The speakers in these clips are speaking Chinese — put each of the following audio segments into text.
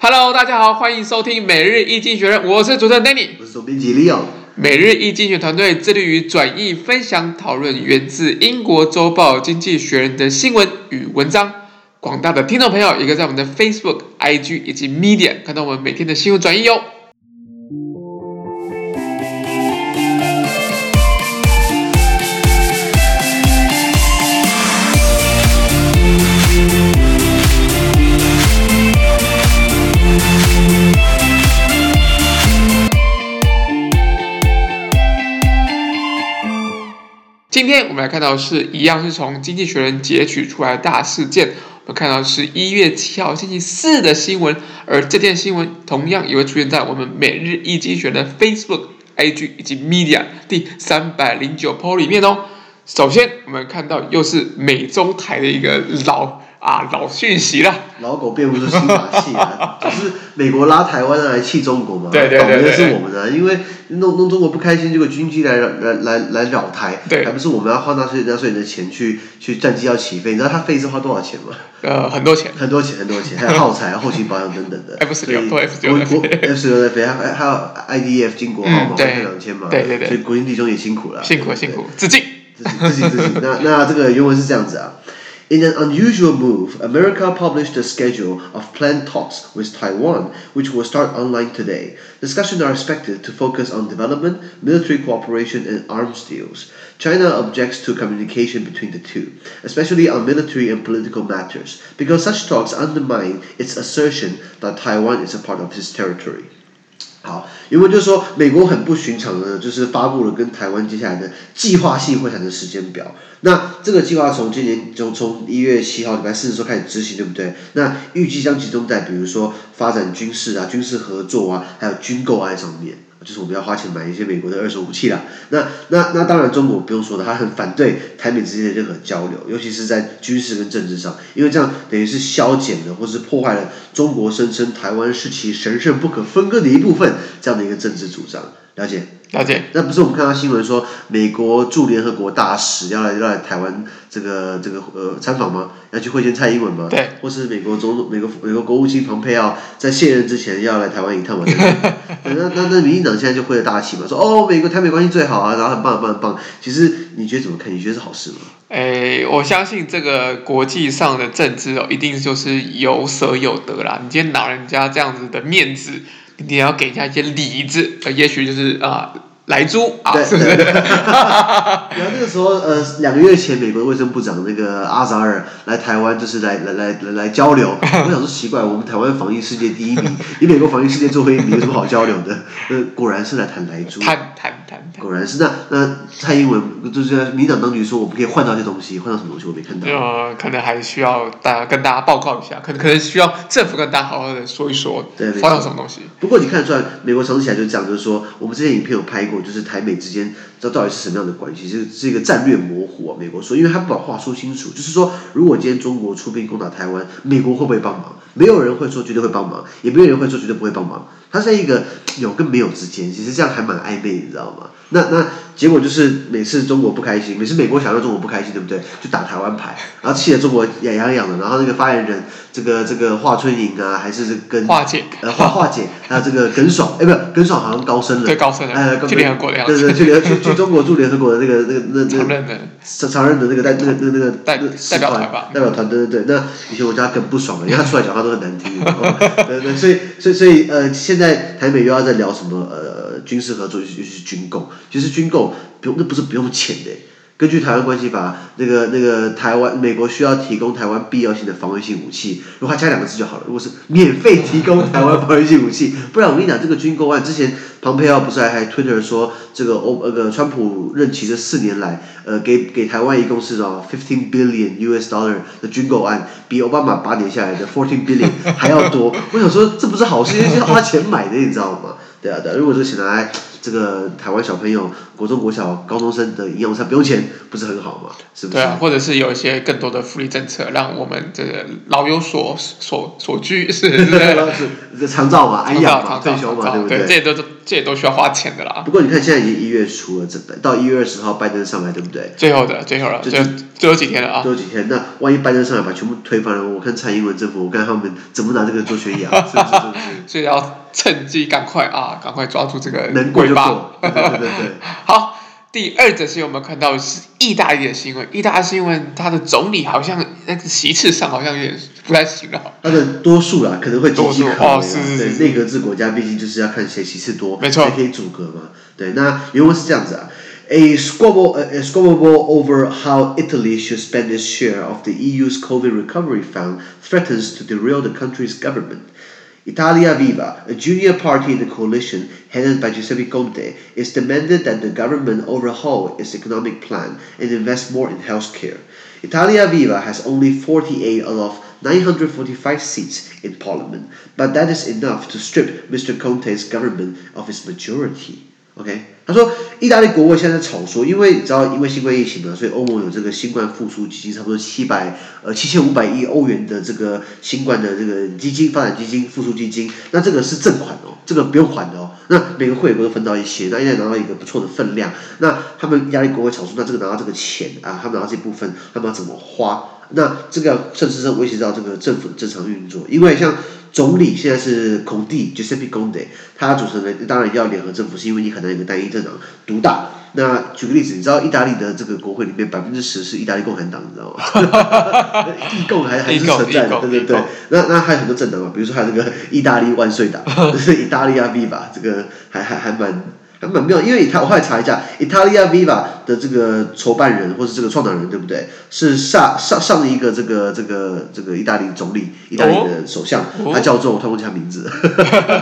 Hello，大家好，欢迎收听每日易经济学人，我是主持人 Danny，我是总编辑 Leo。每日易经济学团队致力于转译、分享、讨论源自英国周报《经济学人》的新闻与文章。广大的听众朋友也可以在我们的 Facebook、IG 以及 Media 看到我们每天的新闻转译哟。今天我们来看到是一样是从《经济学人》截取出来的大事件。我们看到是一月七号星期四的新闻，而这件新闻同样也会出现在我们每日一经济学人的 Facebook、IG 以及 Media 第三百零九 po 里面哦。首先，我们看到又是美中台的一个老。啊，老讯息了，老狗变不出新把戏啊！就是美国拉台湾来气中国嘛，对对对，倒霉的是我们啊，因为弄弄中国不开心，这个军机来来来来扰台，对，还不是我们要花纳税纳税人的钱去去战机要起飞？你知道他飞一次花多少钱吗？呃，很多钱，很多钱，很多钱，还有耗材、后勤保养等等的。F 十六，对 F 十六，F 十六在飞，还还有 IDF 经国号嘛，开两千嘛，对对对，所以国军弟兄也辛苦了，辛苦了，辛苦，致敬，致敬致敬。那那这个原文是这样子啊。In an unusual move, America published a schedule of planned talks with Taiwan, which will start online today. Discussions are expected to focus on development, military cooperation, and arms deals. China objects to communication between the two, especially on military and political matters, because such talks undermine its assertion that Taiwan is a part of its territory. 好，因为就是说，美国很不寻常的，就是发布了跟台湾接下来的计划性会谈的时间表。那这个计划从今年就从一月七号礼拜四的时候开始执行，对不对？那预计将集中在比如说发展军事啊、军事合作啊，还有军购案上面。就是我们要花钱买一些美国的二手武器啦。那那那当然，中国不用说的，他很反对台美之间的任何交流，尤其是在军事跟政治上，因为这样等于是消减了或是破坏了中国声称台湾是其神圣不可分割的一部分这样的一个政治主张。了解，了解。那不是我们看到新闻说，美国驻联合国大使要来要来台湾这个这个呃参访吗？要去会见蔡英文吗？对。或是美国总统美国美国国务卿蓬佩奥在卸任之前要来台湾一趟吗？那那那民进党现在就会大气嘛，说哦美国台美关系最好啊，然后很棒很棒很棒。其实你觉得怎么看？你觉得是好事吗？哎，我相信这个国际上的政治哦，一定就是有舍有得啦。你今天拿人家这样子的面子。你要给人家一些理子，呃，也许就是啊。呃莱猪啊？然后那个时候，呃，两个月前，美国卫生部长那个阿扎尔来台湾，就是来来来来来交流。我想说奇怪，我们台湾防疫世界第一名，你美国防疫世界最后一名，有什么好交流的？呃，果然是来谈来猪。谈谈谈。果然是那那蔡英文就是民党当局说，我们可以换到一些东西，换到什么东西？我没看到。呃，可能还需要大家跟大家报告一下，可能可能需要政府跟大家好好的说一说，对，换到什么东西。不过你看得出来，美国长期起来就这样，就是说，我们之前影片有拍过。就是台美之间，这到底是什么样的关系？是是一个战略模糊啊。美国说，因为他不把话说清楚，就是说，如果今天中国出兵攻打台湾，美国会不会帮忙？没有人会说绝对会帮忙，也没有人会说绝对不会帮忙。它在一个有跟没有之间，其实这样还蛮暧昧，你知道吗？那那结果就是每次中国不开心，每次美国想让中国不开心，对不对？就打台湾牌，然后气得中国痒痒痒的。然后那个发言人，这个这个华春莹啊，还是跟华姐，呃华华姐，还有这个耿爽，哎，不是耿爽好像高升了，对高升了，呃，去联合国的样子，对对，去联去去中国驻联合国的那个那个那那常任的常常任的那个代那那那个代代表团吧，代表团，对对对。那以前我叫他耿不爽了，因为他出来讲话都很难听。对对，所以所以所以呃，现在台美又要在聊什么呃军事合作，尤其是军购，其实军购不用，那不是不用钱的。根据台湾关系法，那个那个台湾美国需要提供台湾必要性的防卫性武器，如果他加两个字就好了。如果是免费提供台湾防御性武器，不然我跟你讲，这个军购案之前，庞佩奥不是还还 Twitter 说，这个欧那个川普任期这四年来，呃，给给台湾一共是哦 fifteen billion US dollar 的军购案，比奥巴马八年下来的 fourteen billion 还要多。我想说，这不是好事，因为是要花钱买的，你知道吗？对啊，对啊，如果这个钱来。这个台湾小朋友国中、国小、高中生的营养午餐不用钱，不是很好吗？是不是？对啊，或者是有一些更多的福利政策，让我们这个老有所所所居，是是 是长照嘛，安养嘛，退休嘛，对不对？这些都这也都需要花钱的啦。不过你看，现在已经一月初了，这到一月二十号拜登上来，对不对？最后的最后了，就最最后几天了啊！最后几天，那万一拜登上来把全部推翻了，我看蔡英文政府，我看他们怎么拿这个做宣扬，是不是？所以要趁机赶快啊，赶快抓住这个能过就过。对对对对。好。第二则新闻我们看到是意大利的新闻，意大利新闻，它的总理好像那个席次上好像有点不太行了。他的多数啦，可能会岌岌可危哦，是是是，对，内阁制国家毕竟就是要看谁席次多，没错，谁可以阻隔嘛。对，那原文是这样子啊，A squabble, a squabble over how Italy should spend its share of the EU's COVID recovery fund threatens to derail the country's government. Italia Viva, a junior party in the coalition headed by Giuseppe Conte, is demanded that the government overhaul its economic plan and invest more in healthcare. Italia Viva has only 48 out of 945 seats in parliament, but that is enough to strip Mr. Conte's government of its majority. OK，他说，意大利国会现在在吵说，因为你知道，因为新冠疫情嘛，所以欧盟有这个新冠复苏基金，差不多七百呃七千五百亿欧元的这个新冠的这个基金发展基金复苏基金，那这个是正款哦，这个不用还的哦，那每个会员都分到一些，那应该拿到一个不错的分量，那他们意大利国会吵说，那这个拿到这个钱啊，他们拿到这部分，他们要怎么花？那这个甚至是威胁到这个政府的正常运作，因为像。总理现在是孔蒂，Giuseppe Conte，他组成的当然要联合政府，是因为你很难有个单一政党独大。那举个例子，你知道意大利的这个国会里面百分之十是意大利共产党，你知道吗？意共还还是存在的，对对对。那那还有很多政党嘛，比如说还有这个意大利万岁党，就是意大利亚 Viva，这个还还还蛮。还蛮妙，因为他我后来查一下，Italia Viva 的这个筹办人或是这个创党人对不对？是上上上一个这个这个这个意大利总理，意大利的首相，哦、他叫做我突然忘记他名字，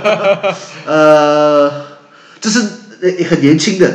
呃，这是很年轻的，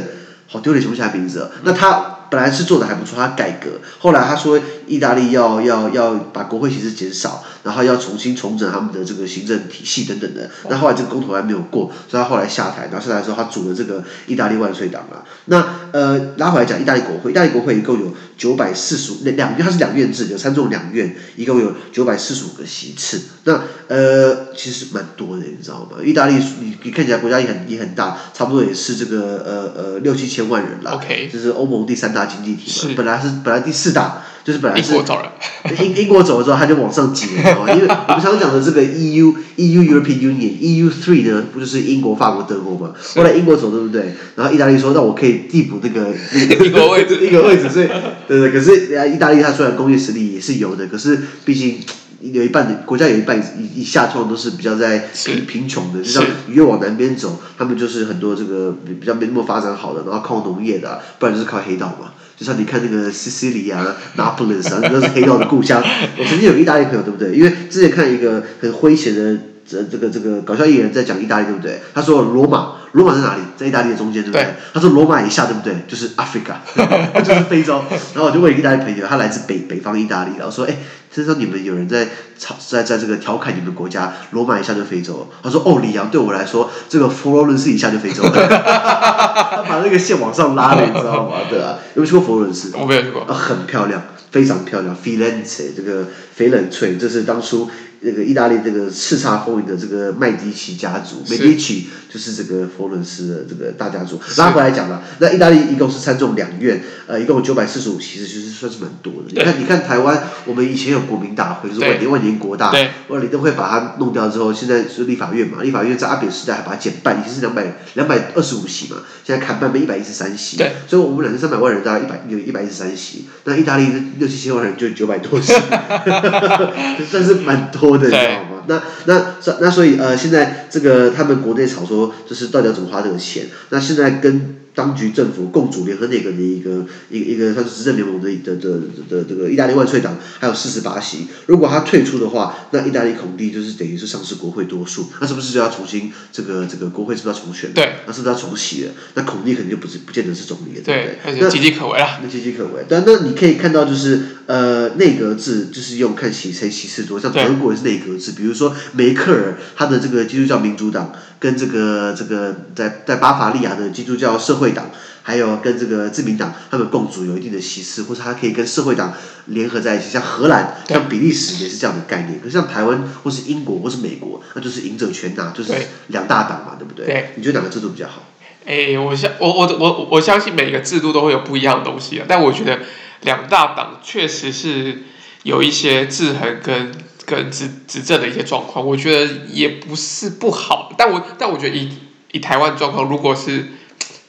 好丢脸，想不起来名字。那他。本来是做的还不错，他改革，后来他说意大利要要要把国会席次减少，然后要重新重整他们的这个行政体系等等的。那后来这个公投还没有过，所以他后来下台，然后下台之后他组了这个意大利万岁党啊。那呃拉回来讲，意大利国会，意大利国会一共有九百四十五那两，它是两院制，有参众两院，一共有九百四十五个席次。那呃其实蛮多的，你知道吗？意大利你你看起来国家也很也很大，差不多也是这个呃呃六七千万人啦。OK，这是欧盟第三大。经济体嘛，本来是本来第四大，就是本来是英国走了，英英国走了之后，他就往上挤了，因为 我们常讲的这个 EU EU European Union EU three 呢，不就是英国、法国、德国嘛？后来英国走，对不对？然后意大利说，那我可以递补那个那个 英国位置，一个位置，所以对对。可是啊，意大利它虽然工业实力也是有的，可是毕竟有一半的国家有一半以以下，通常都是比较在贫贫穷的，就像你越往南边走，他们就是很多这个比较没那么发展好的，然后靠农业的啊，不然就是靠黑道嘛。就像你看那个西西里啊、拿破仑啊，那都是黑道的故乡。我曾经有意大利朋友，对不对？因为之前看一个很诙谐的这这个这个搞笑艺人，在讲意大利，对不对？他说罗马，罗马在哪里？在意大利的中间，对不对？对他说罗马以下，对不对？就是 Africa，就是非洲。然后我就问意大利朋友，他来自北北方意大利，然后说，哎。听说你们有人在嘲，在在这个调侃你们国家，罗马以下就非洲。他说：“哦，里昂对我来说，这个佛罗伦斯以下就非洲。”他把那个线往上拉了，你知道吗？对啊，有没有去过佛罗伦斯？我没有去过。啊，很漂亮，非常漂亮。Firenze 这个翡冷翠，这是当初。那个意大利这个叱咤风云的这个麦迪奇家族，Medici 就是这个佛伦斯的这个大家族。拉回来讲了，那意大利一共是参众两院，呃，一共有九百四十五席，其实其实算是蛮多的。你看，你看台湾，我们以前有国民大会，就是万年万年国大，万年都会把它弄掉之后，现在是立法院嘛，立法院在阿扁时代还把它减半，已经是两百两百二十五席嘛，现在砍半变一百一十三席。对，所以我们两千三百万人大概一百有一百一十三席，那意大利六七千万人就九百多席，算是蛮多。对，知道吗？那那那所以呃，现在这个他们国内吵说，就是到底要怎么花这个钱？那现在跟当局政府共主联合内阁的一个一个一个它是执政联盟的的的的这个意大利万岁党还有四十八席，如果他退出的话，那意大利孔蒂就是等于是丧失国会多数，那是不是就要重新这个这个国会是不是要重选？对，那是不是要重洗了？那孔蒂肯定就不是不见得是总理了，对不对？那岌岌可危了。那岌岌可危。但那你可以看到就是呃内阁制就是用看谁谁席次多，像德国也是内阁制，比如说梅克尔他的这个基督教民主党跟这个这个在在巴伐利亚的基督教社会党。还有跟这个自民党他们共主有一定的席次，或者他可以跟社会党联合在一起，像荷兰、像比利时也是这样的概念。可是像台湾或是英国或是美国，那就是赢者全拿，就是两大党嘛，对不对？对。你觉得哪个制度比较好？哎，我相我我我我相信每个制度都会有不一样的东西啊，但我觉得两大党确实是有一些制衡跟跟执执政的一些状况，我觉得也不是不好。但我但我觉得以以台湾状况，如果是。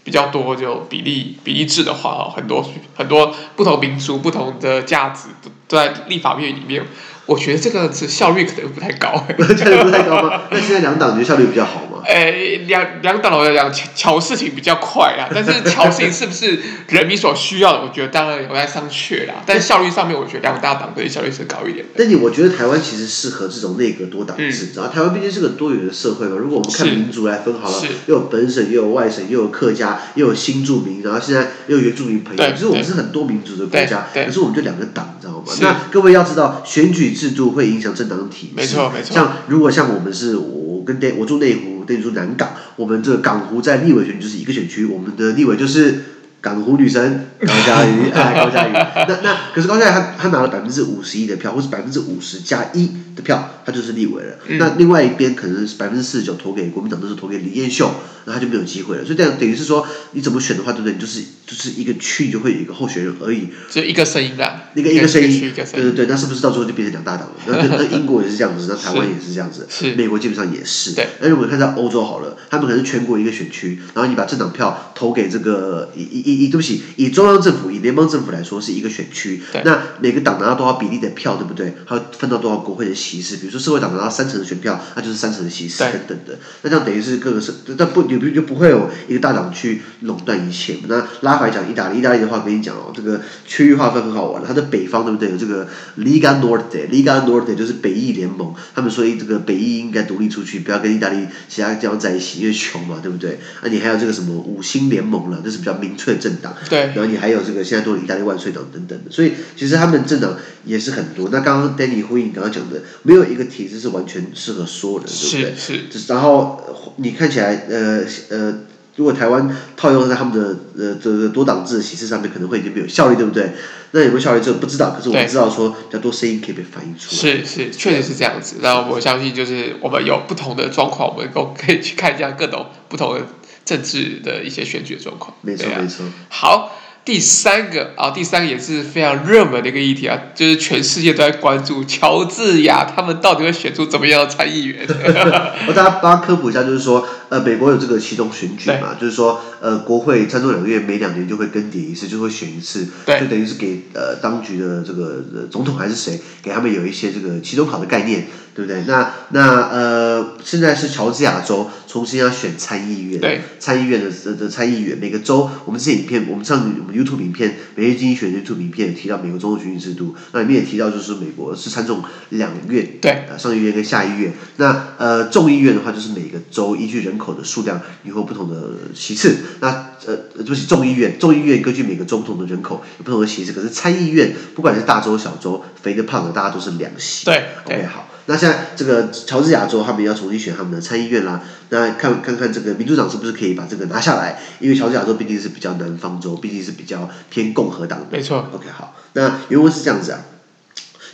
比较多就比例比例制的话，很多很多不同民族不同的价值都在立法院里面，我觉得这个是效率可能不太高。效率不太高吗？那现在两党觉得效率比较好吗？哎，两两党来讲，桥事情比较快啊，但是桥事情是不是人民所需要的？我觉得当然有待商榷啦。但效率上面，我觉得两大党对效率是高一点的。但你我觉得台湾其实适合这种内阁多党制，然、嗯、后台湾毕竟是个多元的社会嘛。如果我们看民族来分好了，又有本省，又有外省，又有客家，又有新住民，然后现在又有原住民朋友，其实我们是很多民族的国家，可是我们就两个党，你知道吗？那各位要知道，选举制度会影响政党的体制。没错没错。像如果像我们是我跟我住内湖。等于说南港，我们这个港湖在立委选就是一个选区，我们的立委就是港湖女神高嘉瑜，哎，高嘉瑜。那那可是高嘉瑜他他拿了百分之五十一的票，或是百分之五十加一的票，他就是立委了。嗯、那另外一边可能是百分之四十九投给国民党，都是投给李彦秀。那他就没有机会了，所以这样等于是说，你怎么选的话，对不对？你就是就是一个区就会有一个候选人而已，就一个声音的，一个一个声音，对对对，那是不是到最后就变成两大党了？那那英国也是这样子，那台湾也是这样子，美国基本上也是。对。那如果看在欧洲好了，他们可能是全国一个选区，然后你把政党票投给这个以以以对不起，以中央政府以联邦政府来说是一个选区，那每个党拿到多少比例的票，对不对？还有分到多少国会的席次？比如说社会党拿到三成的选票，那就是三成的席次等等的。那这样等于是各个是，但不。有就不会有一个大党去垄断一切。那拉回来讲意大利，意大利的话跟你讲哦，这个区域划分很好玩。它的北方对不对？有这个 Liga Norte，Liga Norte 就是北翼联盟。他们说这个北翼应该独立出去，不要跟意大利其他地方在一起，因为穷嘛，对不对？那你还有这个什么五星联盟了，这是比较民粹的政党。对。然后你还有这个现在都有意大利万岁党等等的，所以其实他们政党也是很多。那刚刚 Danny 呼应你刚刚讲的，没有一个体制是完全适合所有人，对不对？是是。然后你看起来呃。呃，如果台湾套用在他们的呃这个多党制的形式上面，可能会已经没有效率，对不对？那有没有效率，这个不知道。可是我们知道说，比较多声音可以被反映出来。是是，确实是这样子。然后我相信，就是我们有不同的状况，我们都可以去看一下各种不同的政治的一些选举的状况。没错，没错。好。第三个啊，第三个也是非常热门的一个议题啊，就是全世界都在关注乔治亚他们到底会选出怎么样的参议员。我大家帮他科普一下，就是说，呃，美国有这个期中选举嘛，就是说，呃，国会参众两院每两年就会更迭一次，就会选一次，就等于是给呃当局的这个、呃、总统还是谁，给他们有一些这个期中考的概念。对不对？那那呃，现在是乔治亚州重新要选参议院，对参议院的的的参议员，每个州，我们这些影片，我们上我们 YouTube 影片，每日经济学 YouTube 影片也提到美国总统选举制度，那里面也提到就是美国是参众两院，对，呃，上议院跟下议院。那呃，众议院的话就是每个州依据人口的数量，以后不同的席次。那呃，对不起，众议院，众议院根据每个州不同的人口有不同的席次。可是参议院，不管是大州小州，肥的胖的，大家都是两席。对，OK，好。那现在这个乔治亚州他们要重新选他们的参议院啦，那看看看这个民主党是不是可以把这个拿下来？因为乔治亚州毕竟是比较南方州，毕竟是比较偏共和党的。没错。OK，好。那原文是这样子啊：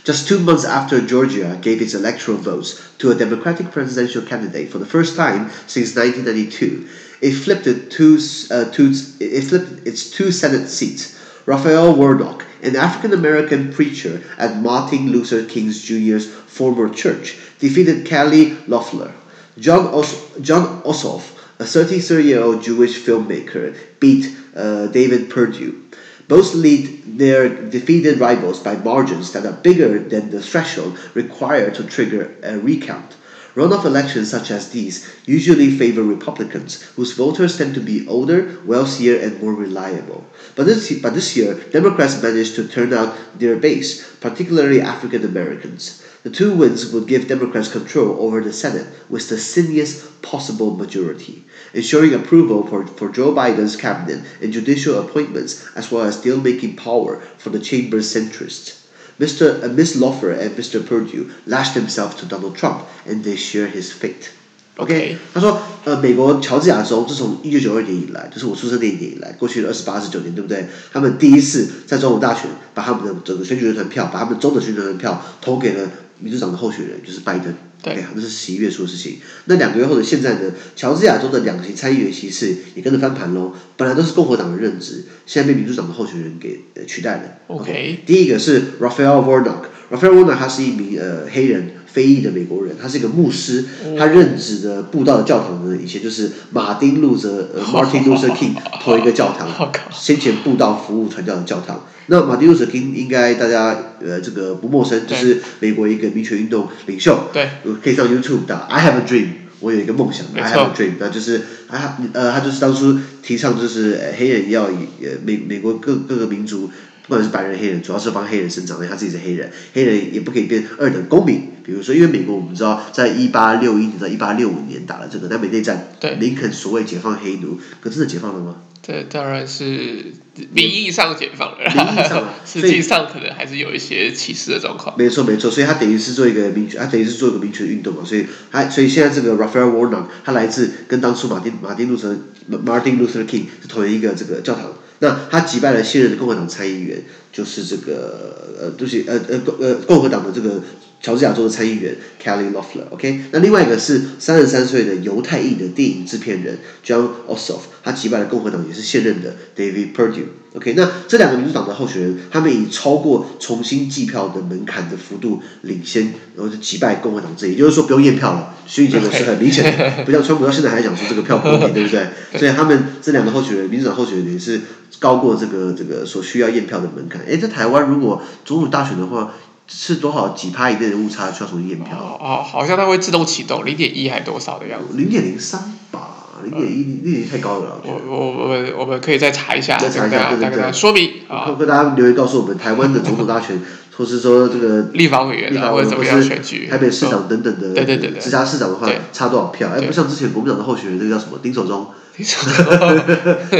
Just two months after Georgia gave its electoral votes to a Democratic presidential candidate for the first time since 1992, it flipped two, uh, two, it flipped its two Senate seats. Raphael Warnock, an African American preacher at Martin Luther King Jr.'s former church, defeated Kelly Loeffler. John, Os- John Ossoff, a 33-year-old Jewish filmmaker, beat uh, David Perdue. Both lead their defeated rivals by margins that are bigger than the threshold required to trigger a recount. Runoff elections such as these usually favor Republicans, whose voters tend to be older, wealthier, and more reliable. But this, but this year, Democrats managed to turn out their base, particularly African Americans. The two wins would give Democrats control over the Senate with the thinest possible majority, ensuring approval for, for Joe Biden's cabinet and judicial appointments, as well as deal-making power for the chamber's centrists. Mr. and Miss Loeffler and Mr. Perdue lashed themselves to Donald Trump, and they share his fate. OK，他说，呃，美国乔治亚州自从一九九二年以来，就是我出生那一年以来，过去的二十八、十九年，对不对？他们第一次在总统大选，把他们的整个选举人团票，把他们州的选举人票投给了民主党的候选人，就是拜登。对啊，那是十一月初的事情。那两个月后的现在呢？乔治亚州的两席参议员席次也跟着翻盘喽。本来都是共和党的任职，现在被民主党的候选人给呃取代了。OK，, okay 第一个是 Raphael Warnock，Raphael Warnock 他是一名呃黑人非裔的美国人，他是一个牧师，他任职的布道的教堂呢，以前就是马丁路德呃 Martin Luther King 同一个教堂，先前布道服务传教的教堂。那马丁路德金应该大家呃这个不陌生，就是美国一个民权运动领袖。对，可以上 YouTube 打。I have a dream，我有一个梦想，I have a dream，那就是啊呃他就是当初提倡就是黑人要以呃美美国各各个民族，不管是白人黑人，主要是帮黑人生长，因为他自己是黑人，黑人也不可以变二等公民。比如说，因为美国我们知道，在一八六一年到一八六五年打了这个南北内战，林肯所谓解放黑奴，可真的解放了吗？这当然是名义上解放了，名义上，实际上可能还是有一些歧视的状况。没错没错，所以他等于是做一个民权，他等于是做一个民权运动嘛，所以他所以现在这个 Raphael Warnock 他来自跟当初马丁马丁路德 Martin Luther King 是同一个这个教堂，那他击败了现任的共和党参议员，就是这个呃、就是呃呃共呃共和党的这个。乔治亚州的参议员 Kelly Loeffler，OK，那另外一个是三十三岁的犹太裔的电影制片人 John Ossoff，他击败了共和党也是现任的 David Perdue，OK，那这两个民主党的候选人，他们以超过重新计票的门槛的幅度领先，然后就击败共和党这一，也就是说不用验票了，选举结果是很明显的，不像川普到现在还讲说这个票不公平，对不对？所以他们这两个候选人，民主党候选人也是高过这个这个所需要验票的门槛。诶，在台湾如果总统大选的话。是多少几帕以内的误差需要重新验票？哦哦，好像它会自动启动，零点一还多少的样子？零点零三吧，零点一零点一太高了。我我我们我们可以再查一下，再查一下，对对对，说明啊，跟大家留言告诉我们，台湾的总统大选，或是说这个立法委员，或者怎么样选举，台北市长等等的，对对对，直辖市长的话差多少票？哎，不像之前国民党的候选人，那个叫什么丁守中。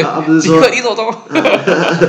他 不是说，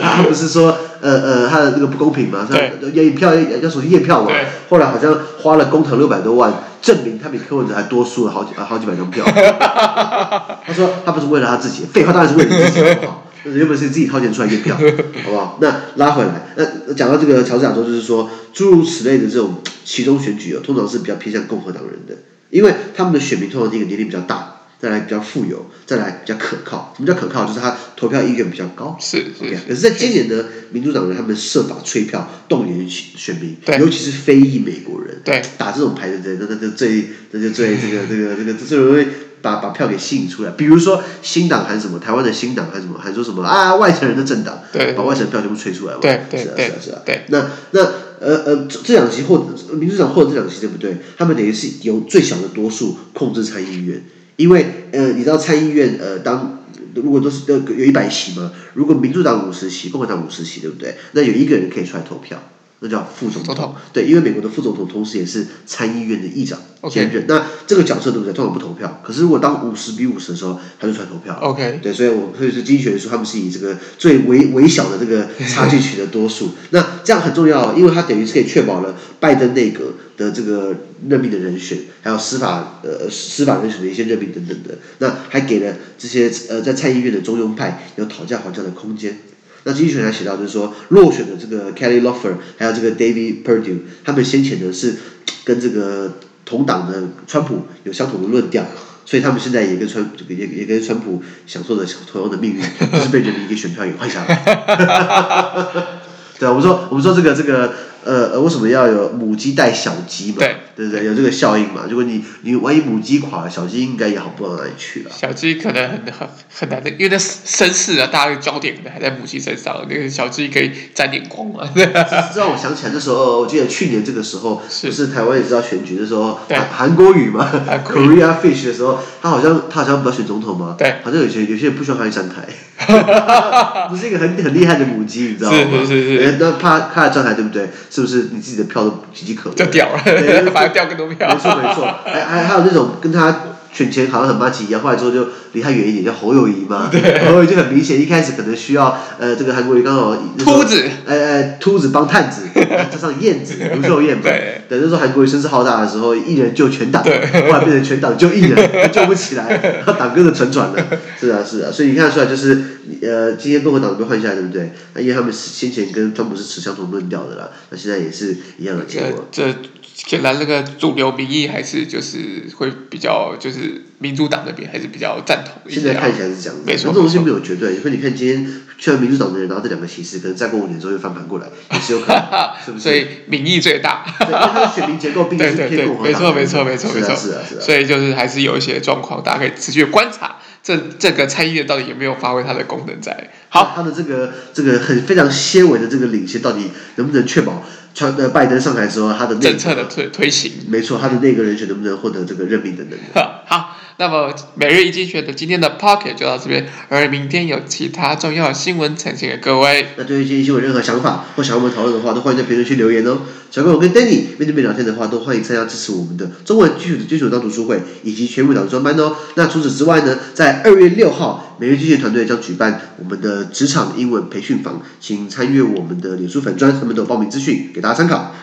他 不是说，呃呃，他的那个不公平嘛？对，验票要要重新验票嘛？后来好像花了公帑六百多万，证明他比柯文哲还多输了好几好几百张票。他说他不是为了他自己，废话当然是为了自己，好不好？原本是自己掏钱出来验票，好不好？那拉回来，那讲到这个乔治亚州，就是说诸如此类的这种其中选举哦，通常是比较偏向共和党人的，因为他们的选民通常第一个年龄比较大。再来比较富有，再来比较可靠。什么叫可靠？就是他投票意愿比较高。是是。Okay? 可是，在今年呢，民主党人他们设法催票，动员选民，尤其是非裔美国人，对，打这种牌的人，那那就最，那就最这个这个这个最容易把把票给吸引出来。比如说新党喊什么，台湾的新党喊什么，喊说什么啊，外省人的政党，对，把外省票全部吹出来。对对对，是啊是啊是啊。对，那那呃呃，这两席获得民主党获得这两席对不对？他们等于是由最小的多数控制参议院。因为呃，你知道参议院呃，当如果都是都有一百席嘛，如果民主党五十席，共和党五十席，对不对？那有一个人可以出来投票，那叫副总统。总统。对，因为美国的副总统同时也是参议院的议长兼任。那这个角色对不对？通常不投票。可是如果当五十比五十的时候，他就出来投票。OK。对，所以我所以说经济学人说他们是以这个最微微小的这个差距取得多数。那这样很重要，因为他等于是可以确保了拜登内阁。的这个任命的人选，还有司法呃司法人选的一些任命等等的，那还给了这些呃在参议院的中庸派有讨价还价的空间。那经济学还写到，就是说落选的这个 Kelly Loeffler，还有这个 David Perdue，他们先前呢是跟这个同党的川普有相同的论调，所以他们现在也跟川也也跟川普享受着同样的命运，就是被人民给选票给换下来。对啊，我们说我们说这个这个呃呃，为什么要有母鸡带小鸡嘛？对，对不对？有这个效应嘛？如果你你万一母鸡垮了，小鸡应该也好不到哪里去了。小鸡可能很很很难的，因为那绅士啊，大家的焦点可能还在母鸡身上，那个小鸡可以沾点光嘛。这让我想起来那时候，我记得去年这个时候，是不是台湾也知道选举的时候，韩韩国语嘛，Korea Fish 的时候，他好像他好像不要选总统嘛，对，好像有些有些人不喜欢他去站台。不是一个很很厉害的母鸡，你知道吗？是是是是。那怕怕站台，对不对？是不是你自己的票都岌岌可危？就掉了，对，反而掉更多票。没错没错，还还还有那种跟他选前好像很麻吉一样，后来之后就离他远一点，叫侯友谊嘛。对。侯友谊就很明显，一开始可能需要呃这个韩国瑜刚好秃子，呃呃秃子帮探子，加上燕子卢秀燕嘛。对。等那时候韩国瑜声势浩大的时候，一人救全党，后来变成全党救一人，救不起来，然 后党哥的沉船了。是啊是啊，所以你看得出来就是。呃，今天共和党被换下来，对不对？那因为他们先前跟川普是持相同论调的啦，那现在也是一样的结果。这显显然那个主流民意还是就是会比较就是民主党那边还是比较赞同。现在看起来是这样子，没错。这种东西没有绝对，所以你看今天虽然民主党的人拿这两个席次，可能再过五年之后又翻盘过来，也是有可能，是不是？所以民意最大。对，因为他的选民结构并不是偏共和党。没错没错没错没错。是啊是啊。所以就是还是有一些状况，大家可以持续观察。这这个参议院到底有没有发挥它的功能在？好，它的这个这个很非常纤维的这个领先，到底能不能确保川呃拜登上台之后他的政策的推推行？没错，他的那个人选能不能获得这个任命的 能力？好，那么每日一经济学的今天的 Pocket 就到这边，而明天有其他重要新闻呈现给各位。那对于今天新闻有任何想法或想要我们讨论的话，都欢迎在评论区留言哦。小朋友跟 Danny 面对面聊天的话，都欢迎参加支持我们的中文基础的基础当读书会以及全部导读专班哦。那除此之外呢，在二月六号，每日经济学团队将举办我们的职场英文培训坊，请参阅我们的脸书粉专，他们都有报名资讯给大家参考。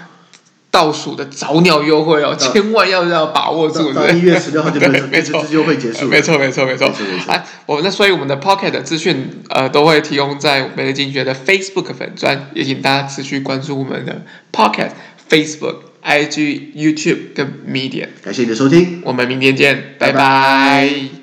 倒数的早鸟优惠哦，千万要要把握住。到一月十六号就没错，没错，优惠结束。没错，没错，没错。哎，我们那所以我们的 Pocket 的资讯呃都会提供在美丽经济学的 Facebook 粉专，也请大家持续关注我们的 Pocket Facebook、IG、YouTube 跟 Medium。感谢你的收听，我们明天见，拜拜。拜拜。